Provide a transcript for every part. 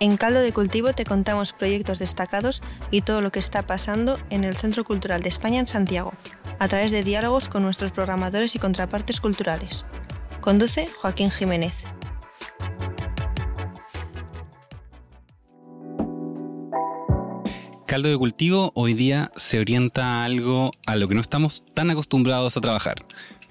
En Caldo de Cultivo te contamos proyectos destacados y todo lo que está pasando en el Centro Cultural de España en Santiago, a través de diálogos con nuestros programadores y contrapartes culturales. Conduce Joaquín Jiménez. Caldo de cultivo hoy día se orienta a algo a lo que no estamos tan acostumbrados a trabajar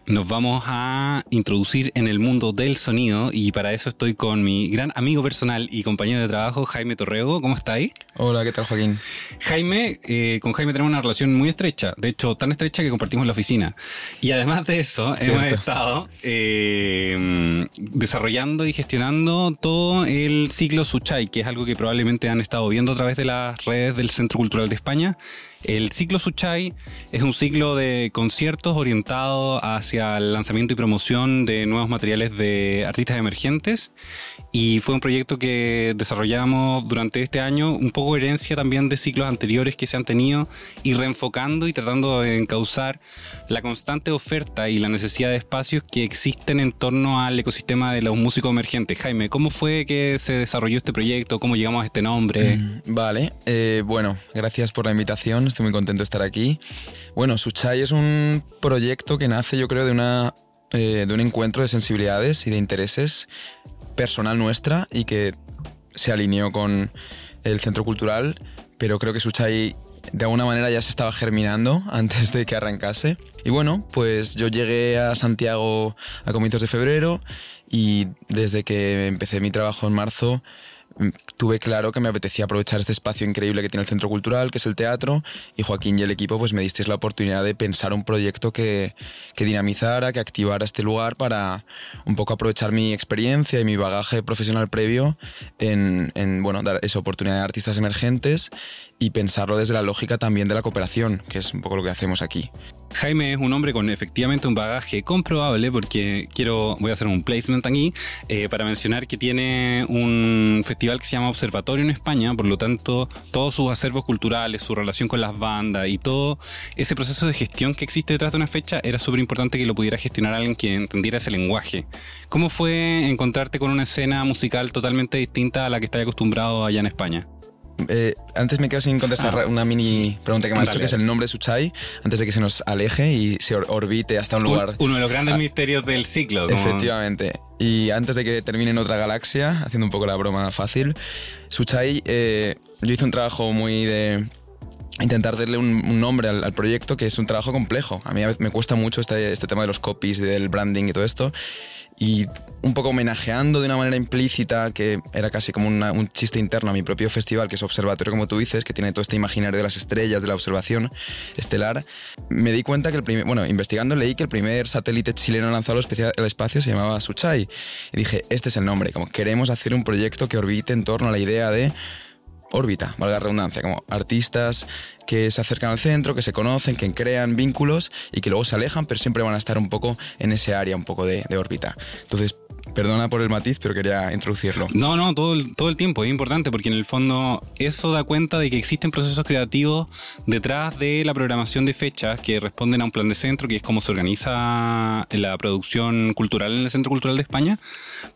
nos vamos a introducir en el mundo del sonido y para eso estoy con mi gran amigo personal y compañero de trabajo, Jaime Torrego. ¿Cómo está ahí? Hola, ¿qué tal Joaquín? Jaime, eh, con Jaime tenemos una relación muy estrecha, de hecho tan estrecha que compartimos la oficina. Y además de eso, hemos estado eh, desarrollando y gestionando todo el ciclo Suchay, que es algo que probablemente han estado viendo a través de las redes del Centro Cultural de España el ciclo Suchay es un ciclo de conciertos orientado hacia el lanzamiento y promoción de nuevos materiales de artistas emergentes y fue un proyecto que desarrollamos durante este año, un poco herencia también de ciclos anteriores que se han tenido y reenfocando y tratando de encauzar la constante oferta y la necesidad de espacios que existen en torno al ecosistema de los músicos emergentes. Jaime, ¿cómo fue que se desarrolló este proyecto? ¿Cómo llegamos a este nombre? Mm, vale, eh, bueno, gracias por la invitación estoy muy contento de estar aquí. Bueno, Suchai es un proyecto que nace yo creo de, una, eh, de un encuentro de sensibilidades y de intereses personal nuestra y que se alineó con el centro cultural, pero creo que Suchai de alguna manera ya se estaba germinando antes de que arrancase. Y bueno, pues yo llegué a Santiago a comienzos de febrero y desde que empecé mi trabajo en marzo tuve claro que me apetecía aprovechar este espacio increíble que tiene el Centro Cultural, que es el teatro, y Joaquín y el equipo pues me disteis la oportunidad de pensar un proyecto que, que dinamizara, que activara este lugar para un poco aprovechar mi experiencia y mi bagaje profesional previo en, en bueno, dar esa oportunidad a artistas emergentes y pensarlo desde la lógica también de la cooperación, que es un poco lo que hacemos aquí. Jaime es un hombre con efectivamente un bagaje comprobable porque quiero, voy a hacer un placement aquí eh, para mencionar que tiene un festival que se llama Observatorio en España, por lo tanto todos sus acervos culturales, su relación con las bandas y todo ese proceso de gestión que existe detrás de una fecha era súper importante que lo pudiera gestionar alguien que entendiera ese lenguaje. ¿Cómo fue encontrarte con una escena musical totalmente distinta a la que estás acostumbrado allá en España? Eh, antes me quedo sin contestar ah. una mini pregunta que me has hecho, que es el nombre de Suchai, antes de que se nos aleje y se orbite hasta un lugar. uno de los grandes ah. misterios del ciclo. Efectivamente. Y antes de que termine en otra galaxia, haciendo un poco la broma fácil, Suchai, eh, yo hice un trabajo muy de intentar darle un, nombre al, proyecto, que es un trabajo complejo. A mí me cuesta mucho este, este tema de los copies, del branding y todo esto y un poco homenajeando de una manera implícita, que era casi como un chiste interno a mi propio festival, que es Observatorio, como tú dices, que tiene todo este imaginario de las estrellas, de la observación estelar, me di cuenta que el primer, bueno, investigando leí que el primer satélite chileno lanzado al espacio se llamaba Suchai. Y dije, este es el nombre, como queremos hacer un proyecto que orbite en torno a la idea de órbita, valga la redundancia, como artistas que se acercan al centro, que se conocen, que crean vínculos y que luego se alejan, pero siempre van a estar un poco en ese área, un poco de, de órbita. Entonces, Perdona por el matiz, pero quería introducirlo. No, no, todo el, todo el tiempo es importante porque en el fondo eso da cuenta de que existen procesos creativos detrás de la programación de fechas que responden a un plan de centro, que es cómo se organiza la producción cultural en el Centro Cultural de España,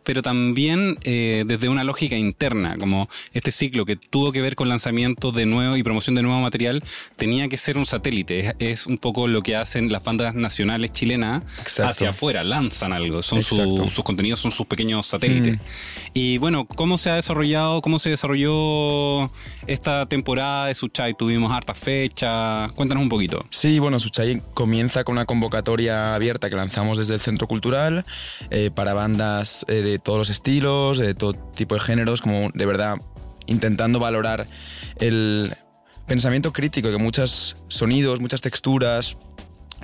pero también eh, desde una lógica interna, como este ciclo que tuvo que ver con lanzamiento de nuevo y promoción de nuevo material, tenía que ser un satélite. Es, un poco lo que hacen las bandas nacionales chilenas hacia afuera, lanzan algo, son sus contenidos, son sus pequeños satélites. Mm. Y bueno, ¿cómo se ha desarrollado, cómo se desarrolló esta temporada de Suchai? Tuvimos hartas fechas, cuéntanos un poquito. Sí, bueno, Suchai comienza con una convocatoria abierta que lanzamos desde el Centro Cultural eh, para bandas eh, de todos los estilos, de todo tipo de géneros, como de verdad intentando valorar el pensamiento crítico que muchos sonidos, muchas texturas,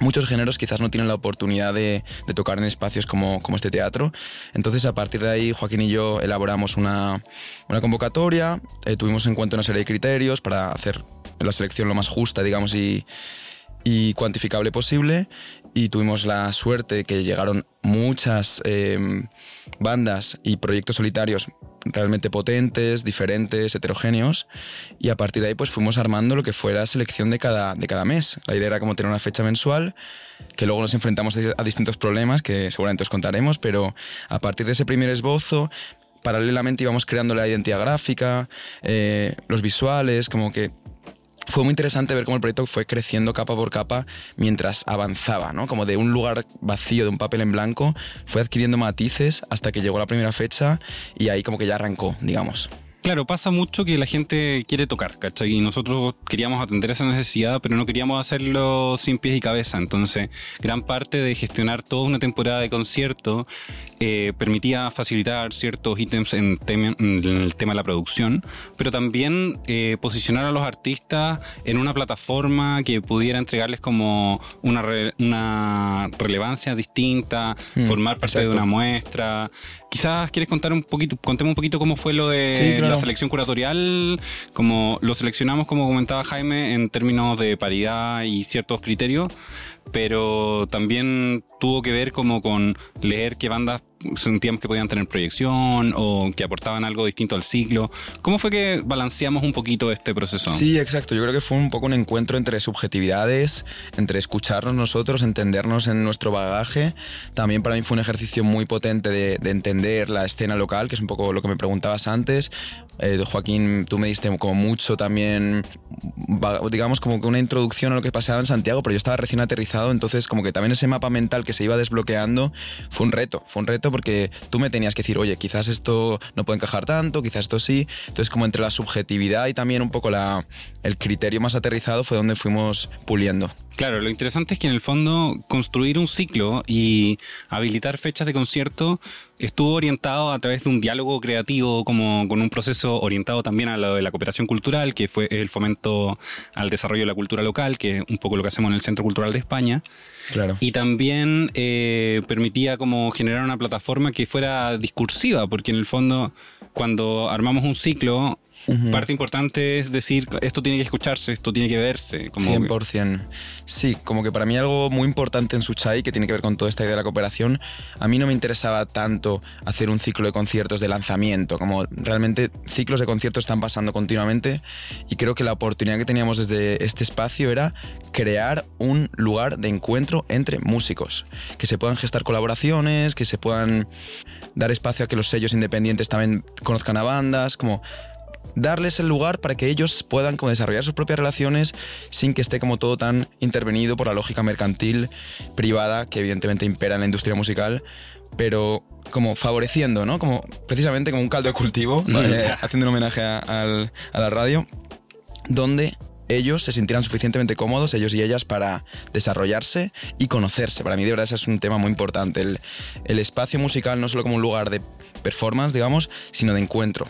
muchos géneros quizás no tienen la oportunidad de, tocar en espacios como, como, este teatro. Entonces, a partir de ahí, Joaquín y yo elaboramos una, una convocatoria, eh, tuvimos en cuenta una serie de criterios para hacer la selección lo más justa, digamos, y, y cuantificable posible y tuvimos la suerte que llegaron muchas em, bandas y proyectos solitarios realmente potentes, diferentes, heterogéneos y a partir de ahí pues fuimos armando lo que fue la selección de cada, de cada mes. La idea era como tener una fecha mensual que luego nos enfrentamos a distintos problemas que seguramente os contaremos, pero a partir de ese primer esbozo paralelamente íbamos creando la identidad gráfica, eh, los visuales, como que fue muy interesante ver cómo el proyecto fue creciendo capa por capa mientras avanzaba, ¿no? Como de un lugar vacío, de un papel en blanco, fue adquiriendo matices hasta que llegó la primera fecha y ahí como que ya arrancó, digamos. Claro, pasa mucho que la gente quiere tocar, ¿cachai? Y nosotros queríamos atender esa necesidad, pero no queríamos hacerlo sin pies y cabeza. Entonces, gran parte de gestionar toda una temporada de concierto eh, permitía facilitar ciertos ítems en, el tema de la producción, pero también eh, posicionar a los artistas en una plataforma que pudiera entregarles como una, una relevancia distinta, mm, formar parte de una muestra. Quizás quieres contar un poquito, contemos un poquito cómo fue lo de la selección curatorial, como lo seleccionamos, como comentaba Jaime, en términos de paridad y ciertos criterios, pero también tuvo que ver como con leer qué bandas sentíamos que podían tener proyección o que aportaban algo distinto al ciclo. ¿Cómo fue que balanceamos un poquito este proceso? Sí, exacto. Yo creo que fue un poco un encuentro entre subjetividades, entre escucharnos nosotros, entendernos en nuestro bagaje. También para mí fue un ejercicio muy potente de, entender la escena local, que es un poco lo que me preguntabas antes. Eh, Joaquín, tú me diste como mucho también, digamos como que una introducción a lo que pasaba en Santiago, pero yo estaba recién aterrizado, entonces como que también ese mapa mental que se iba desbloqueando fue un reto, fue un reto porque tú me tenías que decir, oye, quizás esto no puede encajar tanto, quizás esto sí. Entonces, como entre la subjetividad y también un poco la, el criterio más aterrizado fue donde fuimos puliendo. Claro, lo interesante es que en el fondo construir un ciclo y habilitar fechas de concierto estuvo orientado a través de un diálogo creativo, como con un proceso orientado también a lo de la cooperación cultural, que fue el fomento al desarrollo de la cultura local, que es un poco lo que hacemos en el Centro Cultural de España. Claro. Y también eh, permitía como generar una plataforma que fuera discursiva, porque en el fondo cuando armamos un ciclo Parte importante es decir, esto tiene que escucharse, esto tiene que verse. Como 100%. Sí, como que para mí algo muy importante en Suchai, que tiene que ver con toda esta idea de la cooperación, a mí no me interesaba tanto hacer un ciclo de conciertos de lanzamiento, como realmente ciclos de conciertos están pasando continuamente y creo que la oportunidad que teníamos desde este espacio era crear un lugar de encuentro entre músicos, que se puedan gestar colaboraciones, que se puedan dar espacio a que los sellos independientes también conozcan a bandas, como darles el lugar para que ellos puedan como desarrollar sus propias relaciones sin que esté como todo tan intervenido por la lógica mercantil privada que evidentemente impera en la industria musical, pero como favoreciendo, ¿no? Como precisamente como un caldo de cultivo, haciendo un homenaje a, la radio, donde ellos se sintieran suficientemente cómodos, ellos y ellas, para desarrollarse y conocerse. Para mí, de verdad, ese es un tema muy importante. El, el espacio musical no solo como un lugar de performance, digamos, sino de encuentro.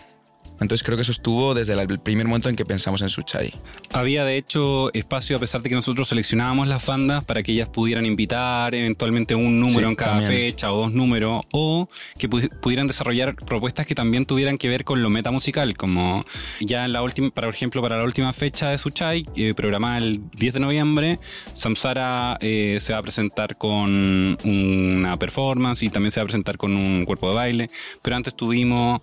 Entonces creo que eso estuvo desde el primer momento en que pensamos en Suchai. Había de hecho espacio a pesar de que nosotros seleccionábamos las bandas para que ellas pudieran invitar eventualmente un número en cada fecha o dos números o que pudieran desarrollar propuestas que también tuvieran que ver con lo meta musical, como ya en la última, por ejemplo, para la última fecha de Suchai, eh, programada el 10 de noviembre, Samsara eh, se va a presentar con una performance y también se va a presentar con un cuerpo de baile, pero antes tuvimos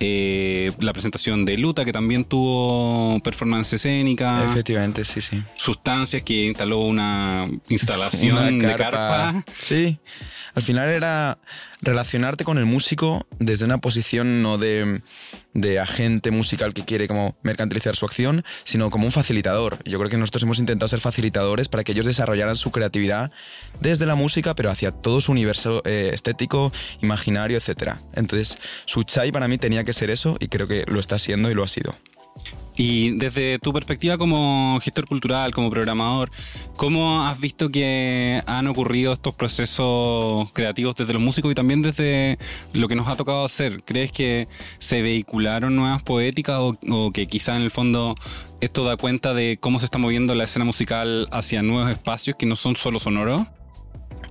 eh, la presentación de Luta, que también tuvo performance escénica. Efectivamente, sí, sí. Sustancias, que instaló una instalación de carpa. Sí, al final era relacionarte con el músico desde una posición no de, de, agente musical que quiere como mercantilizar su acción, sino como un facilitador. Yo creo que nosotros hemos intentado ser facilitadores para que ellos desarrollaran su creatividad desde la música, pero hacia todo su universo eh, estético, imaginario, etc. Entonces, su chai para mí tenía que ser eso y creo que lo está siendo y lo ha sido. Y desde tu perspectiva como gestor cultural, como programador, ¿cómo has visto que han ocurrido estos procesos creativos desde los músicos y también desde lo que nos ha tocado hacer? ¿Crees que se vehicularon nuevas poéticas o, que quizá en el fondo esto da cuenta de cómo se está moviendo la escena musical hacia nuevos espacios que no son solo sonoros?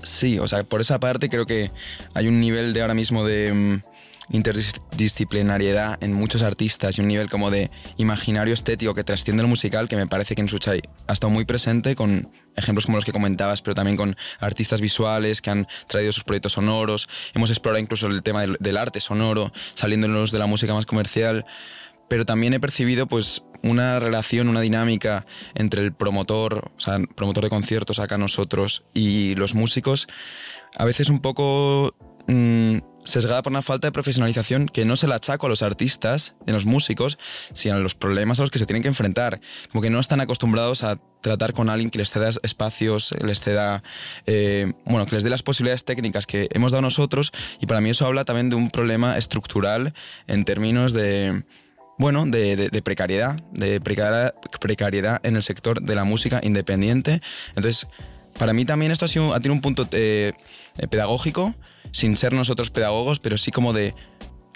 Sí, o sea, por esa parte creo que hay un nivel de ahora mismo de mm, interdisciplinariedad en muchos artistas y un nivel como de imaginario estético que trasciende el musical que me parece que en Suchai ha estado muy presente con ejemplos como los que comentabas, pero también con artistas visuales que han traído sus proyectos sonoros. Hemos explorado incluso el tema del, arte sonoro, saliéndonos de la música más comercial. Pero también he percibido pues una relación, una dinámica entre el promotor, o sea, promotor de conciertos acá nosotros y los músicos, a veces un poco mm, sesgada por una falta de profesionalización que no se la achaco a los artistas, a los músicos, sino a los problemas a los que se tienen que enfrentar. Como que no están acostumbrados a tratar con alguien que les ceda espacios, les ceda, eh, bueno, que les dé las posibilidades técnicas que hemos dado nosotros y para mí eso habla también de un problema estructural en términos de, bueno, de, precariedad, de precariedad, precariedad en el sector de la música independiente. Entonces, para mí también esto ha, sido, tenido un punto eh, pedagógico, sin ser nosotros pedagogos, pero sí como de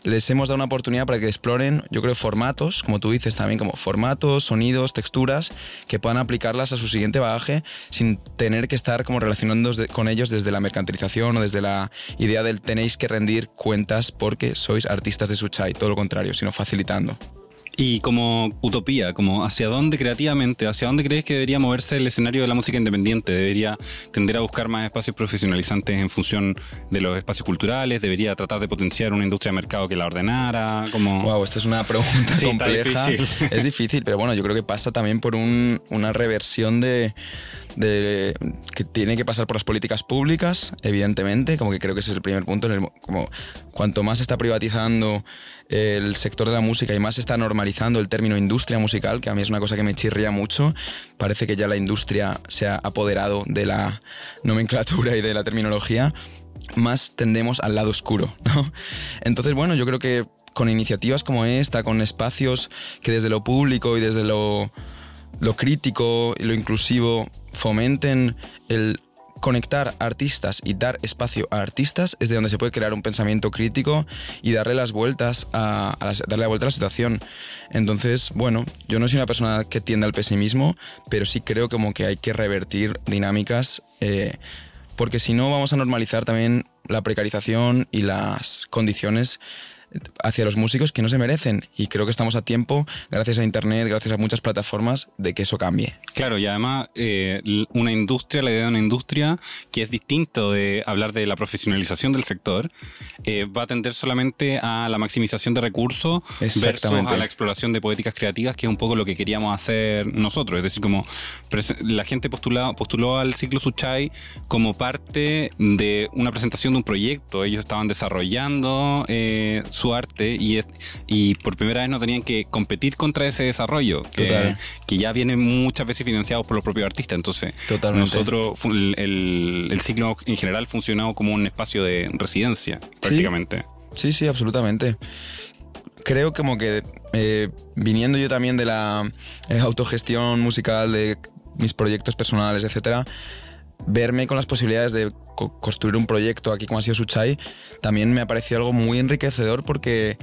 les hemos dado una oportunidad para que exploren, yo creo, formatos, como tú dices también, como formatos, sonidos, texturas, que puedan aplicarlas a su siguiente bagaje sin tener que estar como relacionando con ellos desde la mercantilización o desde la idea del tenéis que rendir cuentas porque sois artistas de Suchai, todo lo contrario, sino facilitando. Y como utopía, como hacia dónde creativamente, hacia dónde crees que debería moverse el escenario de la música independiente, debería tender a buscar más espacios profesionalizantes en función de los espacios culturales, debería tratar de potenciar una industria de mercado que la ordenara, como... Wow, esta es una pregunta compleja. Es difícil, pero bueno, yo creo que pasa también por una reversión de de, que tiene que pasar por las políticas públicas, evidentemente, como que creo que ese es el primer punto, como cuanto más se está privatizando el sector de la música y más se está normalizando el término industria musical, que a mí es una cosa que me chirría mucho, parece que ya la industria se ha apoderado de la nomenclatura y de la terminología, más tendemos al lado oscuro. Entonces, bueno, yo creo que con iniciativas como esta, con espacios que desde lo público y desde lo lo crítico y lo inclusivo fomenten el conectar artistas y dar espacio a artistas es de donde se puede crear un pensamiento crítico y darle las vueltas a, darle la vuelta a la situación. Entonces, bueno, yo no soy una persona que tienda al pesimismo, pero sí creo como que hay que revertir dinámicas eh, porque si no vamos a normalizar también la precarización y las condiciones hacia los músicos que no se merecen. Y creo que estamos a tiempo, gracias a Internet, gracias a muchas plataformas, de que eso cambie. Claro, y además eh, una industria, la idea de una industria que es distinto de hablar de la profesionalización del sector, eh, va a tender solamente a la maximización de recursos versus a la exploración de poéticas creativas, que es un poco lo que queríamos hacer nosotros. Es decir, como la gente postuló, postuló al ciclo Suchai como parte de una presentación de un proyecto. Ellos estaban desarrollando eh, su arte y, y por primera vez no tenían que competir contra ese desarrollo que, que ya viene muchas veces financiado por los propios artistas. Entonces, nosotros, el, el, ciclo en general ha funcionado como un espacio de residencia, prácticamente. Sí, sí, absolutamente. Creo como que eh, viniendo yo también de la eh, autogestión musical, de mis proyectos personales, etcétera, verme con las posibilidades de construir un proyecto aquí como ha sido Suchai, también me ha parecido algo muy enriquecedor porque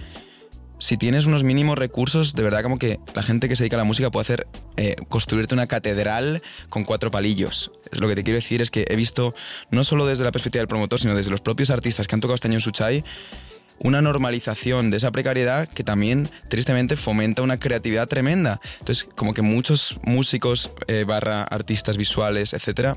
si tienes unos mínimos recursos, de verdad como que la gente que se dedica a la música puede hacer, eh, construirte una catedral con cuatro palillos. Lo que te quiero decir es que he visto, no solo desde la perspectiva del promotor, sino desde los propios artistas que han tocado este año en Suchai, una normalización de esa precariedad que también tristemente fomenta una creatividad tremenda. Entonces, como que muchos músicos eh, barra artistas visuales, etcétera,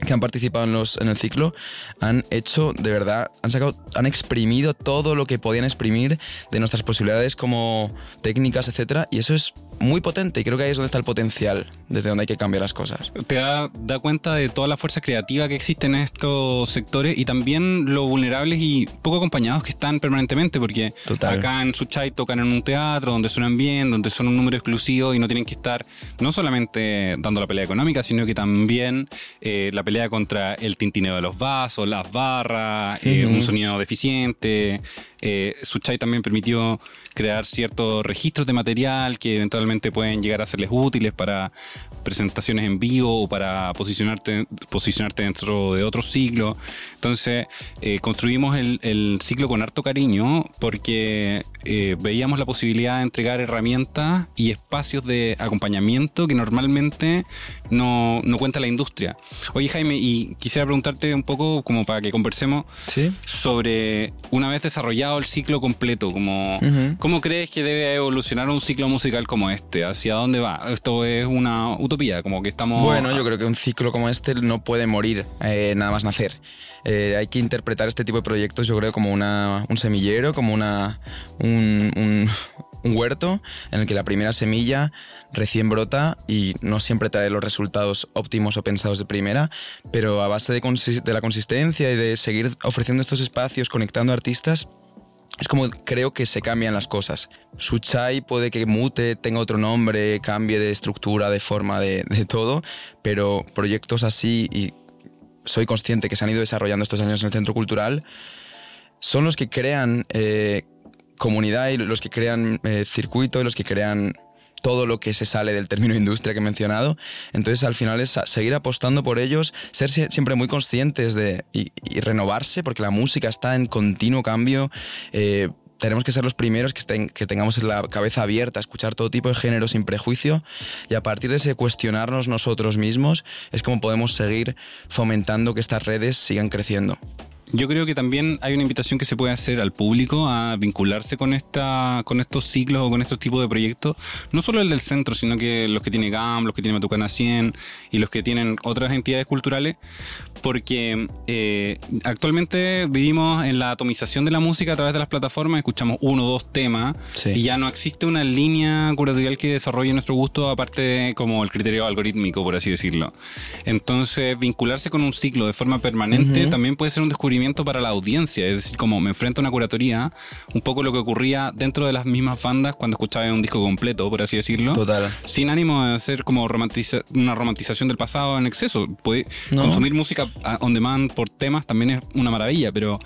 que han participado en, los, en el ciclo han hecho, de verdad, han sacado, han exprimido todo lo que podían exprimir de nuestras posibilidades como técnicas, etcétera, y eso es muy potente y creo que ahí es donde está el potencial, desde donde hay que cambiar las cosas. Te da, da cuenta de toda la fuerza creativa que existe en estos sectores y también lo vulnerables y poco acompañados que están permanentemente, porque acá en Suchai tocan en un teatro donde suenan bien, donde son un número exclusivo y no tienen que estar no solamente dando la pelea económica, sino que también eh, la pelea contra el tintineo de los vasos, las barras, eh, un sonido deficiente. Eh, Suchai también permitió crear ciertos registros de material que eventualmente pueden llegar a serles útiles para presentaciones en vivo o para posicionarte, posicionarte dentro de otro ciclo. Entonces, eh, construimos el, ciclo con harto cariño porque eh, veíamos la posibilidad de entregar herramientas y espacios de acompañamiento que normalmente no, no cuenta la industria. Oye, Jaime, y quisiera preguntarte un poco, como para que conversemos, sobre una vez desarrollado desarrollado el ciclo completo. Como, ¿Cómo crees que debe evolucionar un ciclo musical como este? ¿Hacia dónde va? Esto es una utopía, como que estamos... Bueno, yo creo que un ciclo como este no puede morir eh, nada más nacer. Eh, hay que interpretar este tipo de proyectos, yo creo, como una, un semillero, como una, un, huerto en el que la primera semilla recién brota y no siempre trae los resultados óptimos o pensados de primera, pero a base de, de la consistencia y de seguir ofreciendo estos espacios, conectando artistas, es como creo que se cambian las cosas. Su chai puede que mute, tenga otro nombre, cambie de estructura, de forma, de, de todo, pero proyectos así y soy consciente que se han ido desarrollando estos años en el centro cultural, son los que crean eh, comunidad y los que crean eh, circuito y los que crean todo lo que se sale del término industria que he mencionado. Entonces, al final es seguir apostando por ellos, ser siempre muy conscientes de y, renovarse, porque la música está en continuo cambio. Eh, tenemos que ser los primeros que, que tengamos la cabeza abierta a escuchar todo tipo de género sin prejuicio y a partir de ese cuestionarnos nosotros mismos es como podemos seguir fomentando que estas redes sigan creciendo. Yo creo que también hay una invitación que se puede hacer al público a vincularse con esta, con estos ciclos o con estos tipos de proyectos, no solo el del centro, sino que los que tiene GAM, los que tiene Matucana 100 y los que tienen otras entidades culturales, porque eh, actualmente vivimos en la atomización de la música a través de las plataformas, escuchamos uno o dos temas y ya no existe una línea curatorial que desarrolle nuestro gusto aparte de como el criterio algorítmico, por así decirlo. Entonces, vincularse con un ciclo de forma permanente también puede ser un descubrimiento para la audiencia, es decir, como me enfrento a una curatoría, un poco lo que ocurría dentro de las mismas bandas cuando escuchaba un disco completo, por así decirlo. Total. Sin ánimo de hacer como una romantización del pasado en exceso. Puede consumir música on demand por temas también es una maravilla, pero,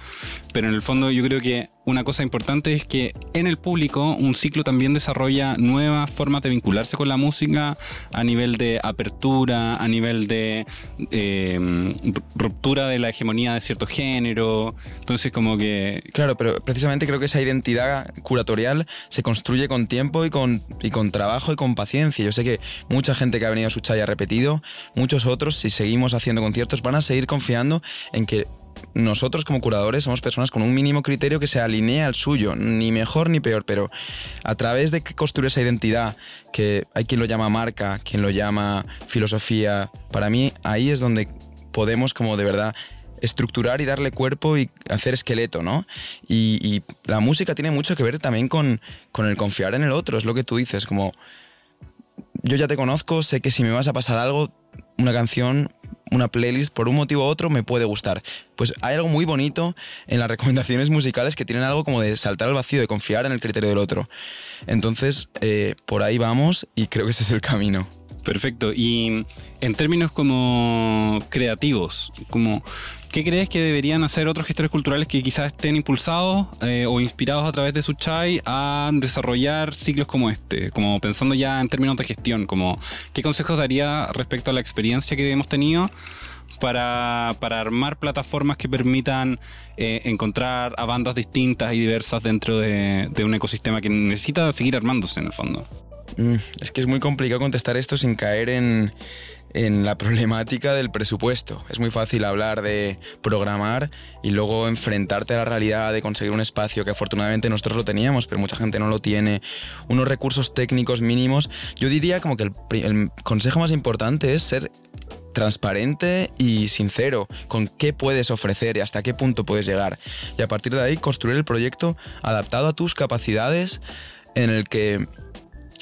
pero en el fondo yo creo que una cosa importante es que en el público un ciclo también desarrolla nuevas formas de vincularse con la música a nivel de apertura, a nivel de eh, ruptura de la hegemonía de cierto género. Entonces como que... Claro, pero precisamente creo que esa identidad curatorial se construye con tiempo y con, y con trabajo y con paciencia. Yo sé que mucha gente que ha venido a su ha repetido, muchos otros, si seguimos haciendo conciertos, van a seguir confiando en que nosotros como curadores somos personas con un mínimo criterio que se alinea al suyo, ni mejor ni peor, pero a través de construir esa identidad, que hay quien lo llama marca, quien lo llama filosofía, para mí ahí es donde podemos como de verdad estructurar y darle cuerpo y hacer esqueleto, ¿no? Y, la música tiene mucho que ver también con, con el confiar en el otro, es lo que tú dices, como yo ya te conozco, sé que si me vas a pasar algo, una canción, una playlist, por un motivo u otro, me puede gustar. Pues hay algo muy bonito en las recomendaciones musicales que tienen algo como de saltar al vacío, de confiar en el criterio del otro. Entonces, eh, por ahí vamos y creo que ese es el camino. Perfecto. Y en términos como creativos, como ¿qué crees que deberían hacer otros gestores culturales que quizás estén impulsados eh, o inspirados a través de su chai a desarrollar ciclos como este? Como pensando ya en términos de gestión, como ¿qué consejos daría respecto a la experiencia que hemos tenido? Para, armar plataformas que permitan eh, encontrar a bandas distintas y diversas dentro de un ecosistema que necesita seguir armándose en el fondo. Mm, es que es muy complicado contestar esto sin caer en, la problemática del presupuesto. Es muy fácil hablar de programar y luego enfrentarte a la realidad de conseguir un espacio que afortunadamente nosotros lo teníamos, pero mucha gente no lo tiene, unos recursos técnicos mínimos. Yo diría como que el, el consejo más importante es ser transparente y sincero con qué puedes ofrecer y hasta qué punto puedes llegar. Y a partir de ahí construir el proyecto adaptado a tus capacidades en el que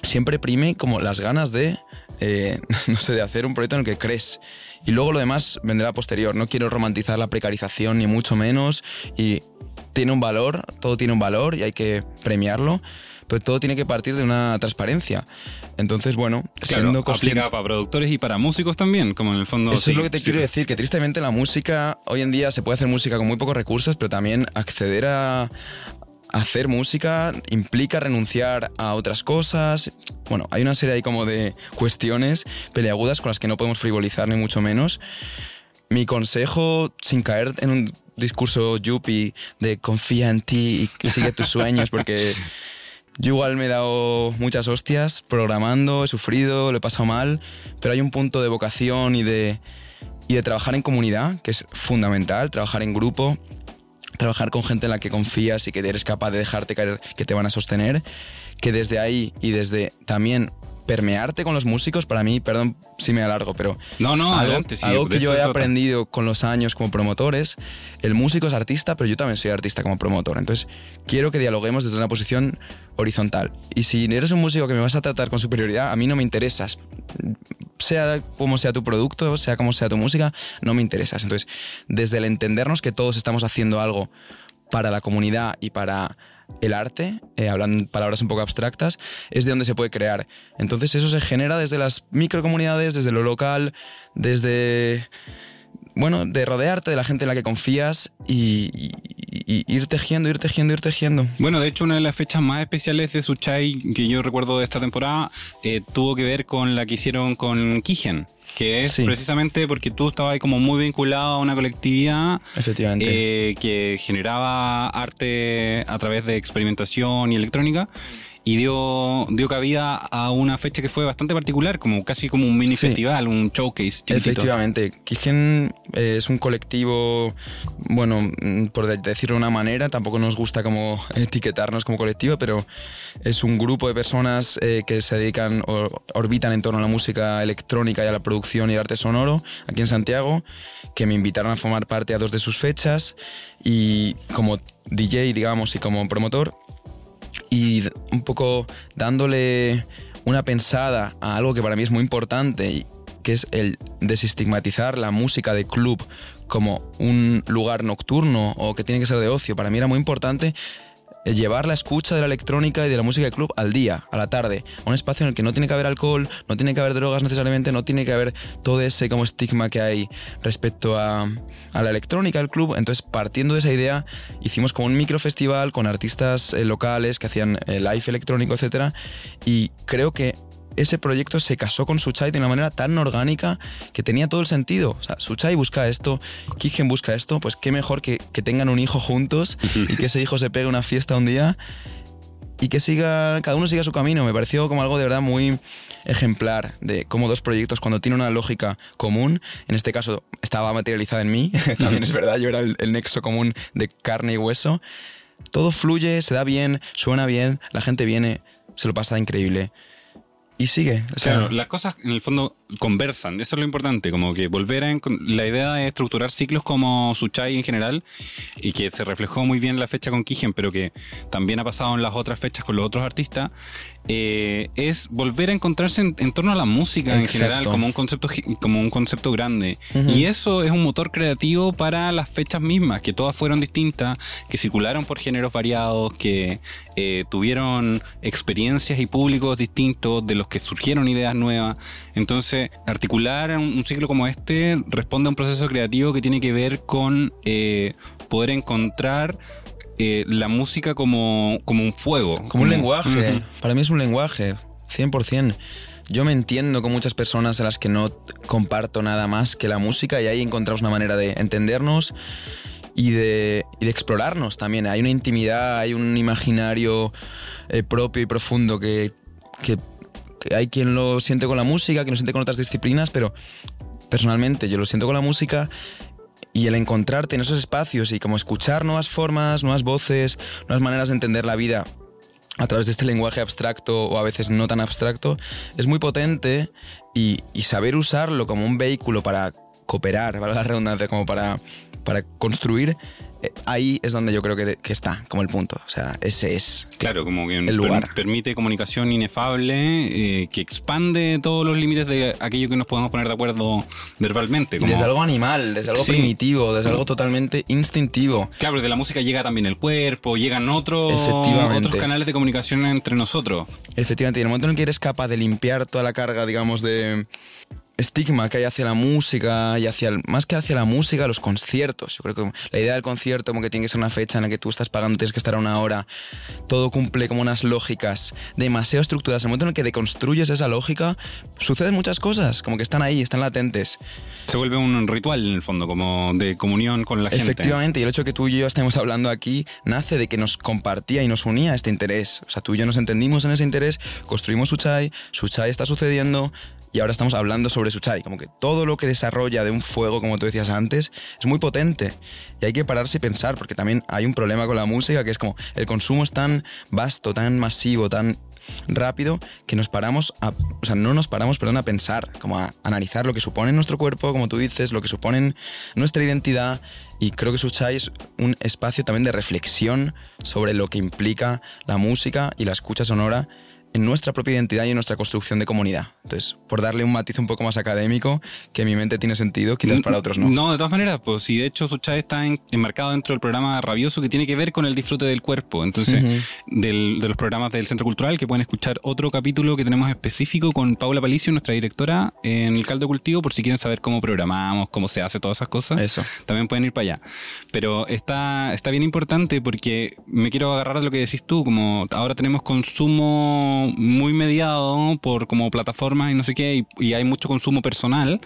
siempre prime como las ganas de, eh, no sé, de hacer un proyecto en el que crees. Y luego lo demás vendrá posterior. No quiero romantizar la precarización ni mucho menos. Y tiene un valor, todo tiene un valor y hay que premiarlo. Pero todo tiene que partir de una transparencia. Entonces, bueno, siendo aplica para productores y para músicos también, como en el fondo. Eso es lo que te quiero decir, que tristemente la música, hoy en día se puede hacer música con muy pocos recursos, pero también acceder a, hacer música implica renunciar a otras cosas. Bueno, hay una serie ahí como de cuestiones peleagudas con las que no podemos frivolizar ni mucho menos. Mi consejo, sin caer en un discurso yuppie de confía en ti y sigue tus sueños, porque yo igual me he dado muchas hostias programando, he sufrido, lo he pasado mal, pero hay un punto de vocación y de, y de trabajar en comunidad que es fundamental, trabajar en grupo trabajar con gente en la que confías y que eres capaz de dejarte caer, que te van a sostener, que desde ahí y desde también permearte con los músicos, para mí, perdón si me alargo, pero no, no, algo, adelante, sí, algo que yo he aprendido con los años como promotores, el músico es artista, pero yo también soy artista como promotor, entonces quiero que dialoguemos desde una posición horizontal. Y si eres un músico que me vas a tratar con superioridad, a mí no me interesas. Sea como sea tu producto, sea como sea tu música, no me interesas. Entonces, desde el entendernos que todos estamos haciendo algo para la comunidad y para el arte, eh, hablando palabras un poco abstractas, es de donde se puede crear. Entonces eso se genera desde las microcomunidades, desde lo local, desde bueno, de rodearte de la gente en la que confías y, ir tejiendo, ir tejiendo, ir tejiendo. Bueno, de hecho, una de las fechas más especiales de Suchai que yo recuerdo de esta temporada eh, tuvo que ver con la que hicieron con Kigen. Que es precisamente porque tú estabas ahí como muy vinculado a una colectividad eh, que generaba arte a través de experimentación y electrónica y dio, dio cabida a una fecha que fue bastante particular, como casi como un mini festival, un showcase. Chiquitito. Efectivamente, Kisken eh, es un colectivo, bueno, mm, por decirlo de una manera, tampoco nos gusta como etiquetarnos como colectivo, pero es un grupo de personas eh, que se dedican o orbitan en torno a la música electrónica y a la producción y el arte sonoro aquí en Santiago, que me invitaron a formar parte a dos de sus fechas y como DJ, digamos, y como promotor, y un poco dándole una pensada a algo que para mí es muy importante, que es el desestigmatizar la música de club como un lugar nocturno o que tiene que ser de ocio. Para mí era muy importante llevar la escucha de la electrónica y de la música de club al día, a la tarde, a un espacio en el que no tiene que haber alcohol, no tiene que haber drogas necesariamente, no tiene que haber todo ese como estigma que hay respecto a, la electrónica del club. Entonces, partiendo de esa idea, hicimos como un microfestival con artistas eh, locales que hacían eh, live electrónico, etc. Y creo que ese proyecto se casó con Suchai de una manera tan orgánica que tenía todo el sentido. O sea, Suchai busca esto, Kigen busca esto, pues qué mejor que, que tengan un hijo juntos y que ese hijo se pegue una fiesta un día y que siga, cada uno siga su camino. Me pareció como algo de verdad muy ejemplar de cómo dos proyectos, cuando tienen una lógica común, en este caso estaba materializada en mí, también es verdad, yo era el, el nexo común de carne y hueso, todo fluye, se da bien, suena bien, la gente viene, se lo pasa increíble y sigue. claro, las cosas en el fondo conversan, eso es lo importante, como que volver a... La idea de estructurar ciclos como Suchai en general, y que se reflejó muy bien en la fecha con Kigen, pero que también ha pasado en las otras fechas con los otros artistas, eh, es volver a encontrarse en, torno a la música en general como un concepto como un concepto grande. Y eso es un motor creativo para las fechas mismas que todas fueron distintas que circularon por géneros variados que eh, tuvieron experiencias y públicos distintos de los que surgieron ideas nuevas. Entonces articular un, ciclo como este responde a un proceso creativo que tiene que ver con eh, poder encontrar eh, la música como, como un fuego. Como, un lenguaje. Para mí es un lenguaje, 100%. Yo me entiendo con muchas personas a las que no comparto nada más que la música y ahí encontramos una manera de entendernos y de, y de explorarnos también. Hay una intimidad, hay un imaginario eh, propio y profundo que, que, que hay quien lo siente con la música, quien lo siente con otras disciplinas, pero personalmente yo lo siento con la música y el encontrarte en esos espacios y como escuchar nuevas formas, nuevas voces, nuevas maneras de entender la vida a través de este lenguaje abstracto o a veces no tan abstracto, es muy potente y, saber usarlo como un vehículo para cooperar, para la redundancia, como para, para construir, ahí es donde yo creo que, que, está, como el punto. O sea, ese es. Claro, como que el lugar. permite comunicación inefable, eh, que expande todos los límites de aquello que nos podemos poner de acuerdo verbalmente. Como... Desde algo animal, desde algo primitivo, desde algo totalmente instintivo. Claro, de la música llega también el cuerpo, llegan otros, otros canales de comunicación entre nosotros. Efectivamente, y en el momento en el que eres capaz de limpiar toda la carga, digamos, de estigma que hay hacia la música y hacia más que hacia la música, los conciertos. Yo creo que la idea del concierto como que tiene que ser una fecha en la que tú estás pagando, tienes que estar a una hora, todo cumple como unas lógicas demasiado estructuradas. En el momento en el que deconstruyes esa lógica, suceden muchas cosas, como que están ahí, están latentes. Se vuelve un ritual en el fondo, como de comunión con la gente. Efectivamente, y el hecho que tú y yo estemos hablando aquí nace de que nos compartía y nos unía este interés. O sea, tú y yo nos entendimos en ese interés, construimos Suchai, Suchai está sucediendo, y ahora estamos hablando sobre Suchai. Como que todo lo que desarrolla de un fuego, como tú decías antes, es muy potente. Y hay que pararse y pensar, porque también hay un problema con la música, que es como el consumo es tan vasto, tan masivo, tan rápido que nos paramos o sea, no nos paramos, perdón, a pensar, como a analizar lo que supone nuestro cuerpo, como tú dices, lo que supone nuestra identidad y creo que Suchai es un espacio también de reflexión sobre lo que implica la música y la escucha sonora en nuestra propia identidad y en nuestra construcción de comunidad. Entonces, por darle un matiz un poco más académico, que en mi mente tiene sentido, quizás para otros no. No, de todas maneras, pues si de hecho Suchai está enmarcado dentro del programa Rabioso que tiene que ver con el disfrute del cuerpo. Entonces, de los programas del Centro Cultural, que pueden escuchar otro capítulo que tenemos específico con Paula Palicio, nuestra directora, en el caldo cultivo, por si quieren saber cómo programamos, cómo se hace, todas esas cosas. Eso. También pueden ir para allá. Pero está, está bien importante porque me quiero agarrar de lo que decís tú, como ahora tenemos consumo muy mediado por como plataformas y no sé qué, y, hay mucho consumo personal,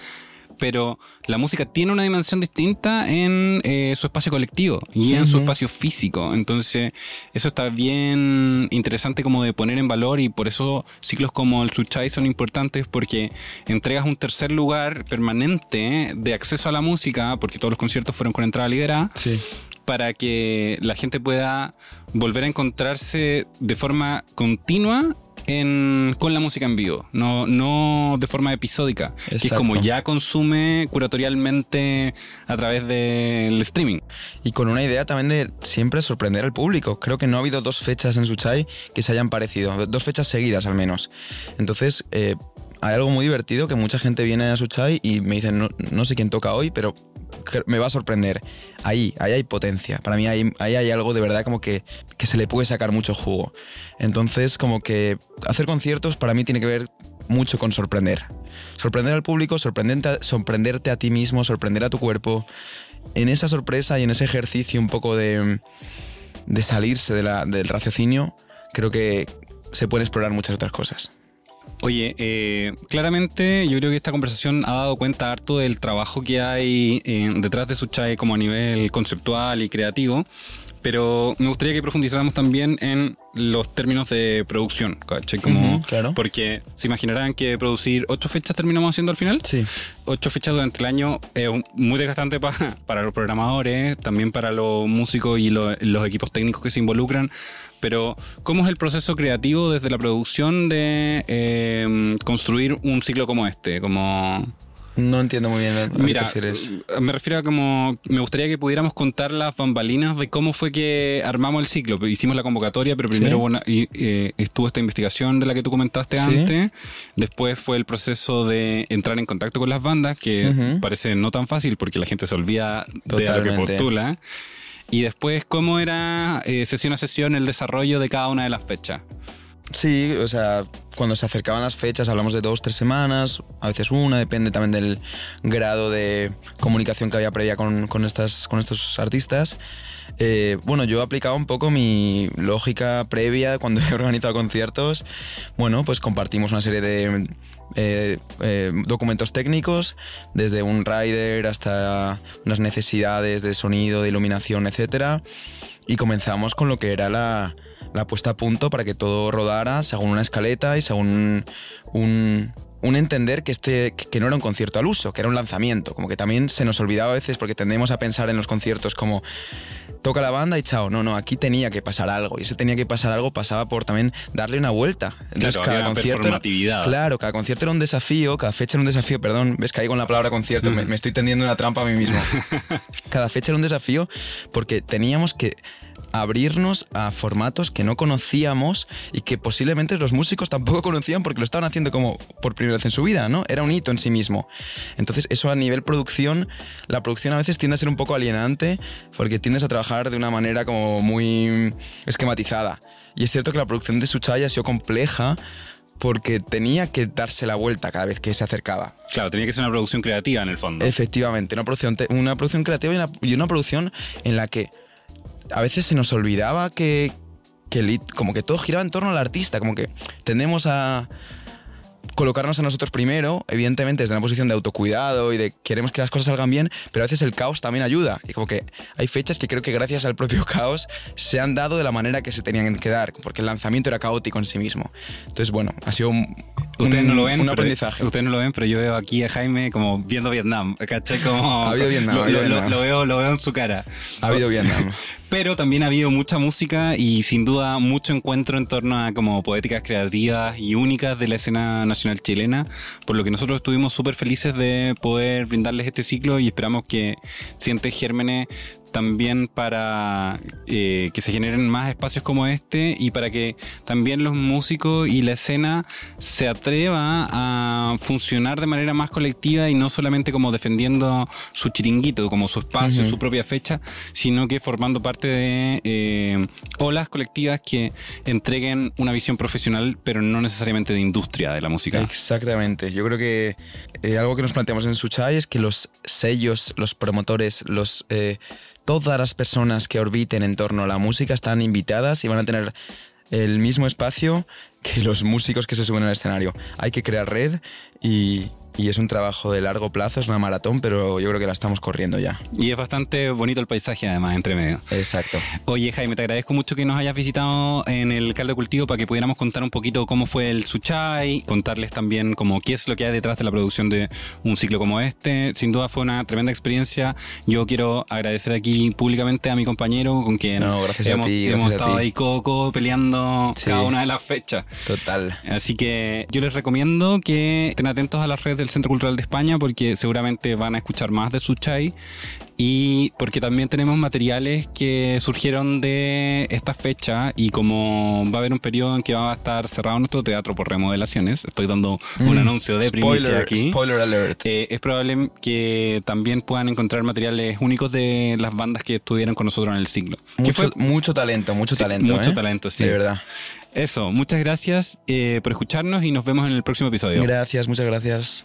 pero la música tiene una dimensión distinta en eh, su espacio colectivo y en su espacio físico. Entonces, eso está bien interesante como de poner en valor y por eso ciclos como el Suchai son importantes porque entregas un tercer lugar permanente de acceso a la música, porque todos los conciertos fueron con entrada liderada. Para que la gente pueda volver a encontrarse de forma continua con la música en vivo, no, no de forma episódica, que es como ya consume curatorialmente a través del streaming. Y con una idea también de siempre sorprender al público. Creo que no ha habido dos fechas en Suchai que se hayan parecido, dos fechas seguidas al menos. Entonces, eh, hay algo muy divertido que mucha gente viene a Suchai y me dicen, no, no sé quién toca hoy, pero me va a sorprender. Ahí, ahí hay potencia. Para mí ahí, ahí hay algo de verdad como que, que se le puede sacar mucho jugo. Entonces, como que hacer conciertos para mí tiene que ver mucho con sorprender. Sorprender al público, sorprenderte, sorprenderte a ti mismo, sorprender a tu cuerpo. En esa sorpresa y en ese ejercicio un poco de, de salirse del raciocinio, creo que se pueden explorar muchas otras cosas. Oye, eh, claramente yo creo que esta conversación ha dado cuenta harto del trabajo que hay eh, detrás de Suchai como a nivel conceptual y creativo, pero me gustaría que profundizáramos también en los términos de producción, ¿cachai? Como, claro. Porque se imaginarán que producir ocho fechas terminamos haciendo al final. Sí. Ocho fechas durante el año es muy desgastante para, para los programadores, también para los músicos y los equipos técnicos que se involucran pero ¿cómo es el proceso creativo desde la producción de eh, construir un ciclo como este? Como... No entiendo muy bien a Mira, Me refiero a como. Me gustaría que pudiéramos contar las bambalinas de cómo fue que armamos el ciclo. Hicimos la convocatoria, pero primero eh, estuvo esta investigación de la que tú comentaste antes. Después fue el proceso de entrar en contacto con las bandas, que parece no tan fácil porque la gente se olvida de lo que postula. Y después, ¿cómo era eh, sesión a sesión el desarrollo de cada una de las fechas? Sí, o sea, cuando se acercaban las fechas hablamos de dos, tres semanas, a veces una, depende también del grado de comunicación que había previa con, estas, con estos artistas. Eh, bueno, yo aplicaba un poco mi lógica previa cuando he organizado conciertos. Bueno, pues compartimos una serie de eh, eh, documentos técnicos, desde un rider hasta unas necesidades de sonido, de iluminación, etc. Y comenzamos con lo que era la, la puesta a punto para que todo rodara según una escaleta y según un, un entender que, este, que no era un concierto al uso, que era un lanzamiento. Como que también se nos olvidaba a veces porque tendemos a pensar en los conciertos como toca la banda y chao. No, no, aquí tenía que pasar algo. Y ese tenía que pasar algo pasaba por también darle una vuelta. Entonces, cada concierto. Era, claro, cada concierto era un desafío, cada fecha era un desafío. Perdón, ves que ahí con la palabra concierto me, me estoy tendiendo una trampa a mí mismo. cada fecha era un desafío porque teníamos que abrirnos a formatos que no conocíamos y que posiblemente los músicos tampoco conocían porque lo estaban haciendo como por primera vez en su vida, ¿no? Era un hito en sí mismo. Entonces, eso a nivel producción, la producción a veces tiende a ser un poco alienante porque tiendes a trabajar de una manera como muy esquematizada. Y es cierto que la producción de Suchai ha sido compleja porque tenía que darse la vuelta cada vez que se acercaba. Claro, tenía que ser una producción creativa en el fondo. Efectivamente, una producción, una producción creativa y una, y una producción en la que a veces se nos olvidaba que, como que todo giraba en torno al artista, como que tendemos a colocarnos a nosotros primero, evidentemente desde una posición de autocuidado y de queremos que las cosas salgan bien, pero a veces el caos también ayuda. Y como que hay fechas que creo que gracias al propio caos se han dado de la manera que se tenían que dar, porque el lanzamiento era caótico en sí mismo. Entonces, bueno, ha sido Ustedes no lo ven. Un pero- aprendizaje. Ustedes no lo ven, pero yo veo aquí a Jaime como viendo Vietnam. ¿Cachai? Como. Ha habido Vietnam, lo, ha habido lo- Vietnam. lo veo, lo veo en su cara. Ha habido Vietnam. Pero también ha habido mucha música y sin duda mucho encuentro en torno a como poéticas creativas y únicas de la escena nacional chilena, por lo que nosotros estuvimos súper felices de poder brindarles este ciclo y esperamos que siente gérmenes también para eh, que se generen más espacios como este y para que también los músicos y la escena se atreva a funcionar de manera más colectiva y no solamente como defendiendo su chiringuito, como su espacio, su propia fecha, sino que formando parte de eh, olas colectivas que entreguen una visión profesional, pero no necesariamente de industria de la música. Exactamente. Yo creo que eh, algo que nos planteamos en Suchai es que los sellos, los promotores, los eh, todas las personas que orbiten en torno a la música están invitadas y van a tener el mismo espacio que los músicos que se suben al escenario. Hay que crear red y, y es un trabajo de largo plazo, es una maratón, pero yo creo que la estamos corriendo ya. Y es bastante bonito el paisaje además entre medio. Exacto. Oye Jaime, te agradezco mucho que nos hayas visitado en el caldo de cultivo para que pudiéramos contar un poquito cómo fue el Suchai, contarles también como qué es lo que hay detrás de la producción de un ciclo como este. Sin duda fue una tremenda experiencia. Yo quiero agradecer aquí públicamente a mi compañero con quien No, hemos, ti, hemos estado ahí coco peleando Sí. cada una de las fechas. Total. Así que yo les recomiendo que estén atentos a las redes del Centro Cultural de España porque seguramente van a escuchar más de Suchai y porque también tenemos materiales que surgieron de esta fecha y como va a haber un periodo en que va a estar cerrado nuestro teatro por remodelaciones, estoy dando un Mm. anuncio de primicia Spoiler, aquí. spoiler alert. Eh, es probable que también puedan encontrar materiales únicos de las bandas que estuvieron con nosotros en el. Que Mucho, fue mucho talento, mucho Sí, talento. mucho ¿eh? talento, sí. De verdad. eso. Muchas gracias eh, por escucharnos y nos vemos en el próximo episodio. Gracias, muchas gracias.